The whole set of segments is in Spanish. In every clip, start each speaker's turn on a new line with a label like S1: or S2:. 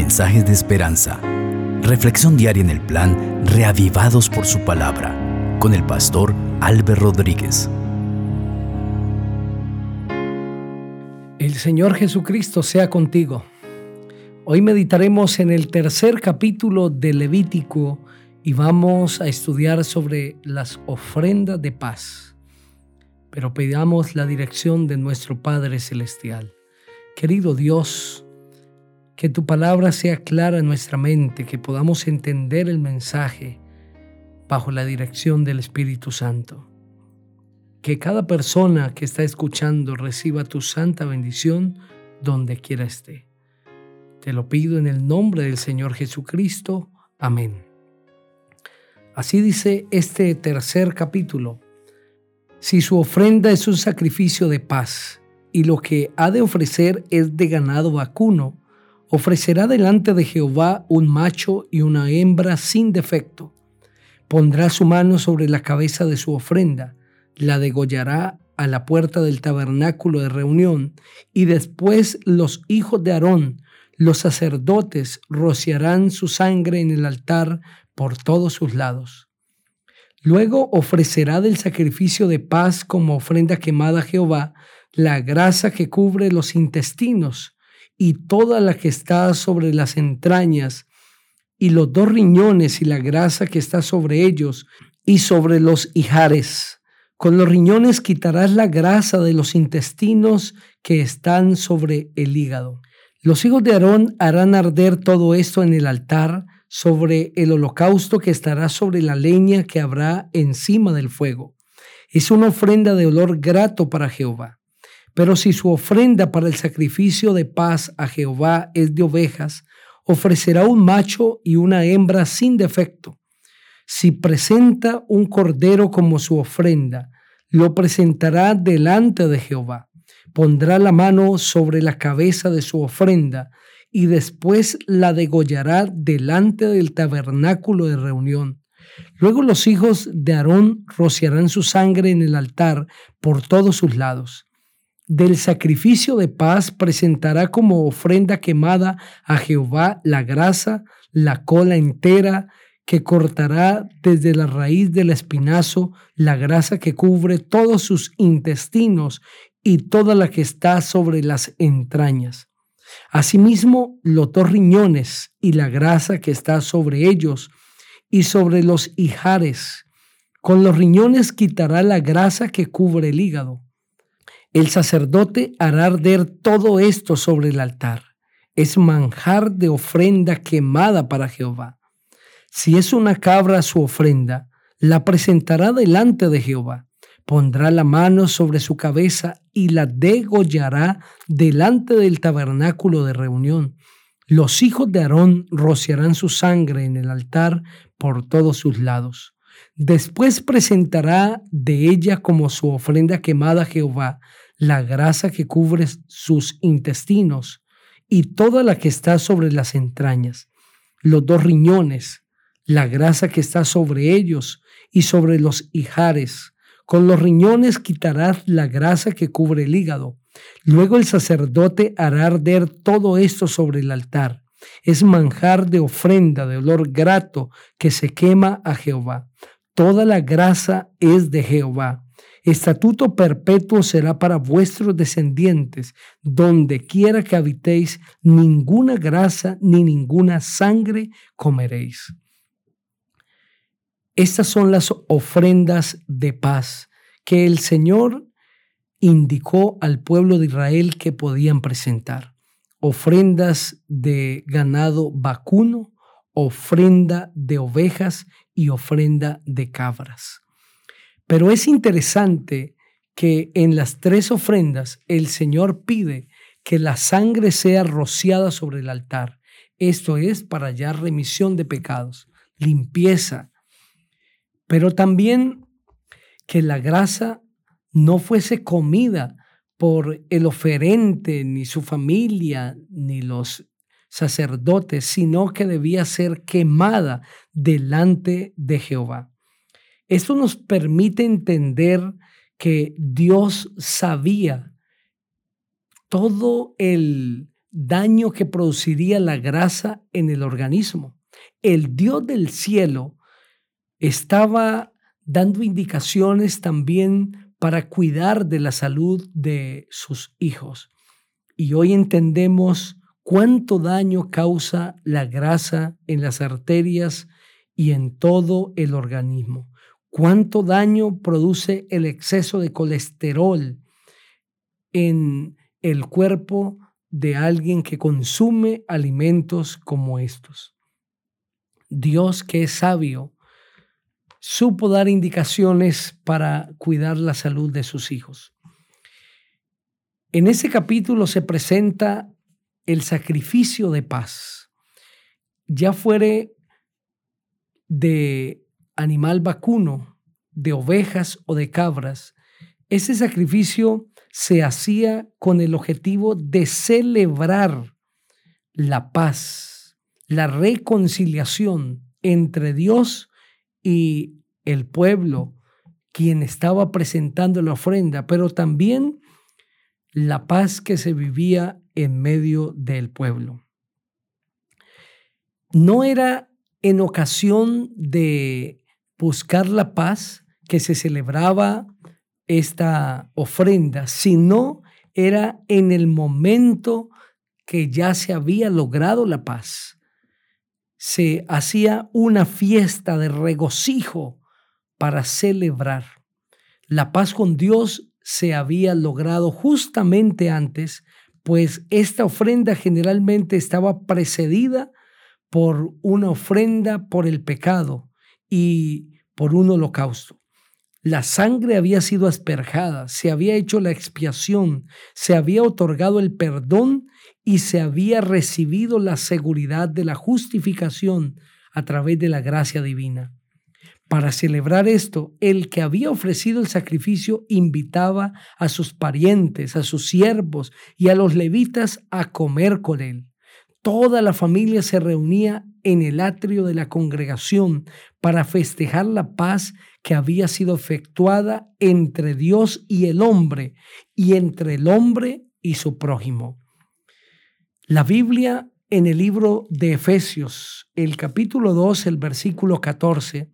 S1: mensajes de esperanza. Reflexión diaria en el plan Reavivados por su palabra con el pastor Álvaro Rodríguez.
S2: El Señor Jesucristo sea contigo. Hoy meditaremos en el tercer capítulo de Levítico y vamos a estudiar sobre las ofrendas de paz. Pero pidamos la dirección de nuestro Padre Celestial. Querido Dios, que tu palabra sea clara en nuestra mente, que podamos entender el mensaje bajo la dirección del Espíritu Santo. Que cada persona que está escuchando reciba tu santa bendición donde quiera esté. Te lo pido en el nombre del Señor Jesucristo. Amén. Así dice este tercer capítulo. Si su ofrenda es un sacrificio de paz, y lo que ha de ofrecer es de ganado vacuno. Ofrecerá delante de Jehová un macho y una hembra sin defecto. Pondrá su mano sobre la cabeza de su ofrenda, la degollará a la puerta del tabernáculo de reunión, y después los hijos de Aarón, los sacerdotes, rociarán su sangre en el altar por todos sus lados. Luego ofrecerá del sacrificio de paz como ofrenda quemada a Jehová la grasa que cubre los intestinos y toda la que está sobre las entrañas, y los dos riñones y la grasa que está sobre ellos y sobre los hijares. Con los riñones quitarás la grasa de los intestinos que están sobre el hígado. Los hijos de Aarón harán arder todo esto en el altar sobre el holocausto que estará sobre la leña que habrá encima del fuego. Es una ofrenda de olor grato para Jehová. Pero si su ofrenda para el sacrificio de paz a Jehová es de ovejas, ofrecerá un macho y una hembra sin defecto. Si presenta un cordero como su ofrenda, lo presentará delante de Jehová. Pondrá la mano sobre la cabeza de su ofrenda y después la degollará delante del tabernáculo de reunión. Luego los hijos de Aarón rociarán su sangre en el altar por todos sus lados del sacrificio de paz presentará como ofrenda quemada a Jehová la grasa, la cola entera, que cortará desde la raíz del espinazo la grasa que cubre todos sus intestinos y toda la que está sobre las entrañas. Asimismo, los dos riñones y la grasa que está sobre ellos y sobre los hijares. Con los riñones quitará la grasa que cubre el hígado el sacerdote hará arder todo esto sobre el altar. Es manjar de ofrenda quemada para Jehová. Si es una cabra su ofrenda, la presentará delante de Jehová. Pondrá la mano sobre su cabeza y la degollará delante del tabernáculo de reunión. Los hijos de Aarón rociarán su sangre en el altar por todos sus lados. Después presentará de ella como su ofrenda quemada a Jehová la grasa que cubre sus intestinos y toda la que está sobre las entrañas, los dos riñones, la grasa que está sobre ellos y sobre los hijares. Con los riñones quitarás la grasa que cubre el hígado. Luego el sacerdote hará arder todo esto sobre el altar. Es manjar de ofrenda de olor grato que se quema a Jehová. Toda la grasa es de Jehová Estatuto perpetuo será para vuestros descendientes, donde quiera que habitéis, ninguna grasa ni ninguna sangre comeréis. Estas son las ofrendas de paz que el Señor indicó al pueblo de Israel que podían presentar. Ofrendas de ganado vacuno, ofrenda de ovejas y ofrenda de cabras. Pero es interesante que en las tres ofrendas el Señor pide que la sangre sea rociada sobre el altar. Esto es para hallar remisión de pecados, limpieza, pero también que la grasa no fuese comida por el oferente, ni su familia, ni los sacerdotes, sino que debía ser quemada delante de Jehová. Esto nos permite entender que Dios sabía todo el daño que produciría la grasa en el organismo. El Dios del cielo estaba dando indicaciones también para cuidar de la salud de sus hijos. Y hoy entendemos cuánto daño causa la grasa en las arterias y en todo el organismo. Cuánto daño produce el exceso de colesterol en el cuerpo de alguien que consume alimentos como estos. Dios que es sabio, supo dar indicaciones para cuidar la salud de sus hijos. En ese capítulo se presenta el sacrificio de paz, ya fuere de animal vacuno, de ovejas o de cabras. Ese sacrificio se hacía con el objetivo de celebrar la paz, la reconciliación entre Dios y el pueblo, quien estaba presentando la ofrenda, pero también la paz que se vivía en medio del pueblo. No era en ocasión de buscar la paz que se celebraba esta ofrenda, sino era en el momento que ya se había logrado la paz se hacía una fiesta de regocijo para celebrar. La paz con Dios se había logrado justamente antes, pues esta ofrenda generalmente estaba precedida por una ofrenda por el pecado y por un holocausto. La sangre había sido asperjada, se había hecho la expiación, se había otorgado el perdón y se había recibido la seguridad de la justificación a través de la gracia divina. Para celebrar esto, el que había ofrecido el sacrificio invitaba a sus parientes, a sus siervos y a los levitas a comer con él. Toda la familia se reunía en el atrio de la congregación para festejar la paz que había sido efectuada entre Dios y el hombre y entre el hombre y su prójimo. La Biblia en el libro de Efesios, el capítulo 2, el versículo 14,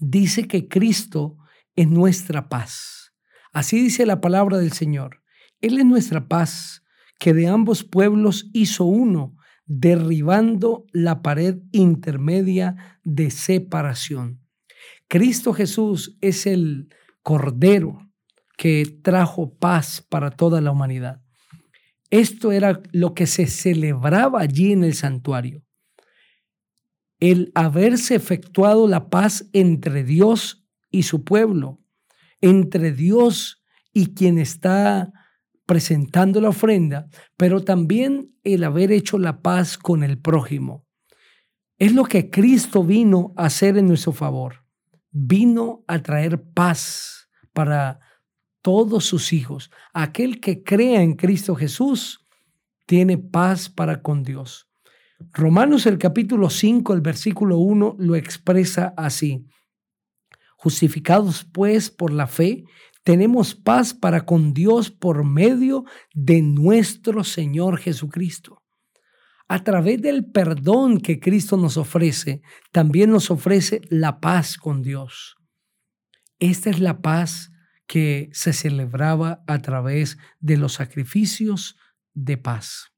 S2: dice que Cristo es nuestra paz. Así dice la palabra del Señor. Él es nuestra paz, que de ambos pueblos hizo uno, derribando la pared intermedia de separación. Cristo Jesús es el Cordero que trajo paz para toda la humanidad. Esto era lo que se celebraba allí en el santuario. El haberse efectuado la paz entre Dios y su pueblo, entre Dios y quien está presentando la ofrenda, pero también el haber hecho la paz con el prójimo. Es lo que Cristo vino a hacer en nuestro favor. Vino a traer paz para todos sus hijos. Aquel que crea en Cristo Jesús tiene paz para con Dios. Romanos el capítulo 5, el versículo 1 lo expresa así. Justificados pues por la fe, tenemos paz para con Dios por medio de nuestro Señor Jesucristo. A través del perdón que Cristo nos ofrece, también nos ofrece la paz con Dios. Esta es la paz que se celebraba a través de los sacrificios de paz.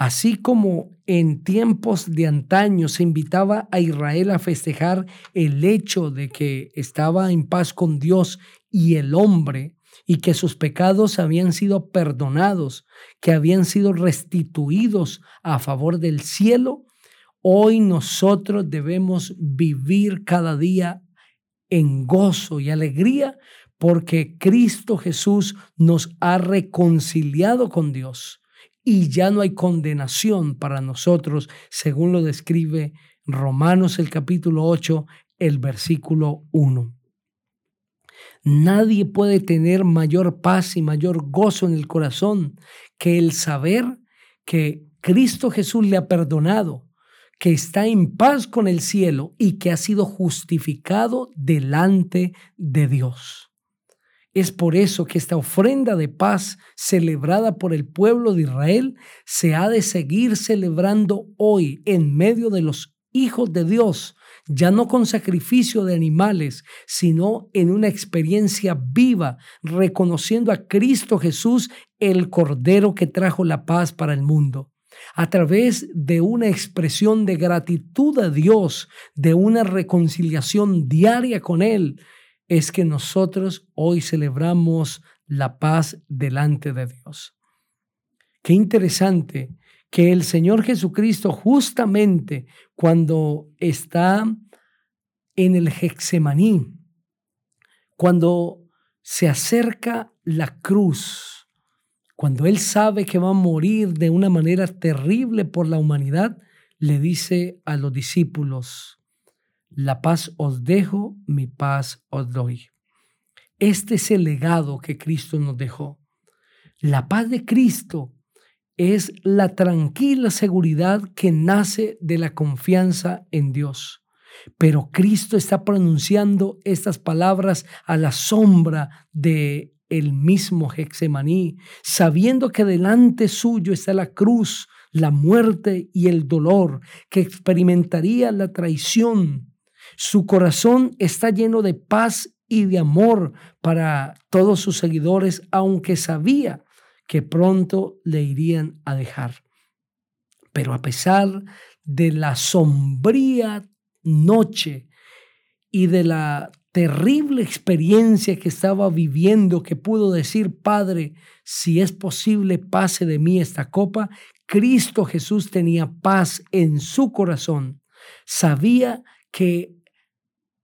S2: Así como en tiempos de antaño se invitaba a Israel a festejar el hecho de que estaba en paz con Dios y el hombre, y que sus pecados habían sido perdonados, que habían sido restituidos a favor del cielo, hoy nosotros debemos vivir cada día en gozo y alegría porque Cristo Jesús nos ha reconciliado con Dios y ya no hay condenación para nosotros, según lo describe Romanos el capítulo 8, el versículo 1. Nadie puede tener mayor paz y mayor gozo en el corazón que el saber que Cristo Jesús le ha perdonado, que está en paz con el cielo y que ha sido justificado delante de Dios. Es por eso que esta ofrenda de paz celebrada por el pueblo de Israel se ha de seguir celebrando hoy en medio de los hijos de Dios, ya no con sacrificio de animales, sino en una experiencia viva, reconociendo a Cristo Jesús, el Cordero que trajo la paz para el mundo. A través de una expresión de gratitud a Dios, de una reconciliación diaria con Él, es que nosotros hoy celebramos la paz delante de Dios. Qué interesante que el Señor Jesucristo justamente cuando está en el Hexemaní, cuando se acerca la cruz, cuando Él sabe que va a morir de una manera terrible por la humanidad, le dice a los discípulos, la paz os dejo, mi paz os doy. Este es el legado que Cristo nos dejó. La paz de Cristo es la tranquila seguridad que nace de la confianza en Dios. Pero Cristo está pronunciando estas palabras a la sombra de el mismo Hexemaní, sabiendo que delante suyo está la cruz, la muerte y el dolor, que experimentaría la traición, su corazón está lleno de paz y de amor para todos sus seguidores, aunque sabía que pronto le irían a dejar. Pero a pesar de la sombría noche y de la terrible experiencia que estaba viviendo, que pudo decir, Padre, si es posible, pase de mí esta copa, Cristo Jesús tenía paz en su corazón. Sabía que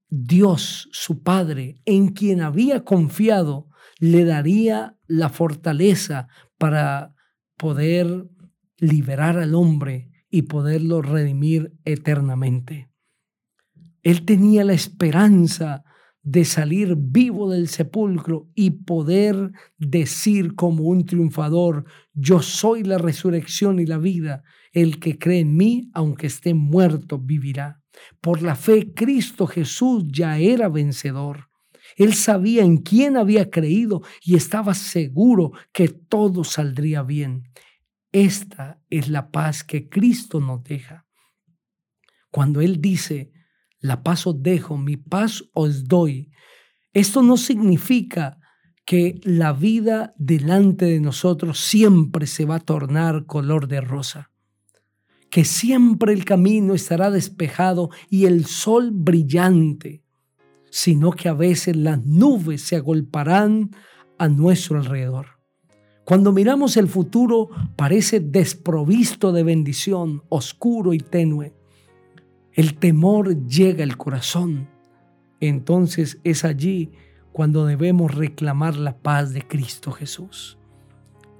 S2: Dios, su Padre, en quien había confiado, le daría la fortaleza para poder liberar al hombre y poderlo redimir eternamente. Él tenía la esperanza de salir vivo del sepulcro y poder decir como un triunfador, yo soy la resurrección y la vida, el que cree en mí, aunque esté muerto, vivirá. Por la fe, Cristo Jesús ya era vencedor. Él sabía en quién había creído y estaba seguro que todo saldría bien. Esta es la paz que Cristo nos deja. Cuando Él dice, la paz os dejo, mi paz os doy, esto no significa que la vida delante de nosotros siempre se va a tornar color de rosa que siempre el camino estará despejado y el sol brillante, sino que a veces las nubes se agolparán a nuestro alrededor. Cuando miramos el futuro parece desprovisto de bendición, oscuro y tenue. El temor llega al corazón. Entonces es allí cuando debemos reclamar la paz de Cristo Jesús.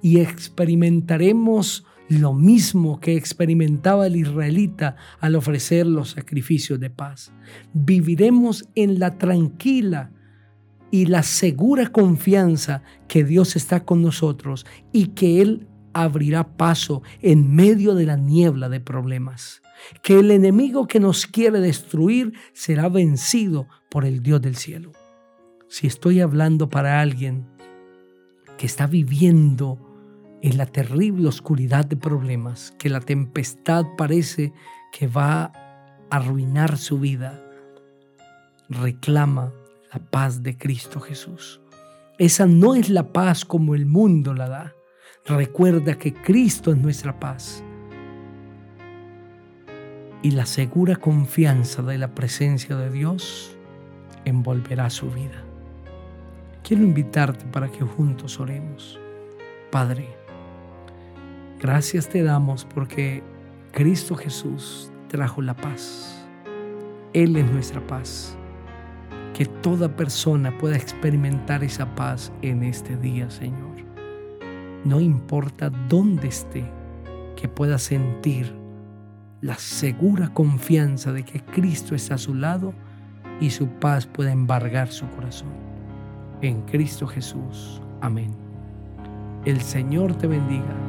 S2: Y experimentaremos lo mismo que experimentaba el israelita al ofrecer los sacrificios de paz. Viviremos en la tranquila y la segura confianza que Dios está con nosotros y que Él abrirá paso en medio de la niebla de problemas. Que el enemigo que nos quiere destruir será vencido por el Dios del cielo. Si estoy hablando para alguien que está viviendo en la terrible oscuridad de problemas, que la tempestad parece que va a arruinar su vida, reclama la paz de Cristo Jesús. Esa no es la paz como el mundo la da. Recuerda que Cristo es nuestra paz. Y la segura confianza de la presencia de Dios envolverá su vida. Quiero invitarte para que juntos oremos. Padre, Gracias te damos porque Cristo Jesús trajo la paz. Él es nuestra paz. Que toda persona pueda experimentar esa paz en este día, Señor. No importa dónde esté, que pueda sentir la segura confianza de que Cristo está a su lado y su paz pueda embargar su corazón. En Cristo Jesús. Amén. El Señor te bendiga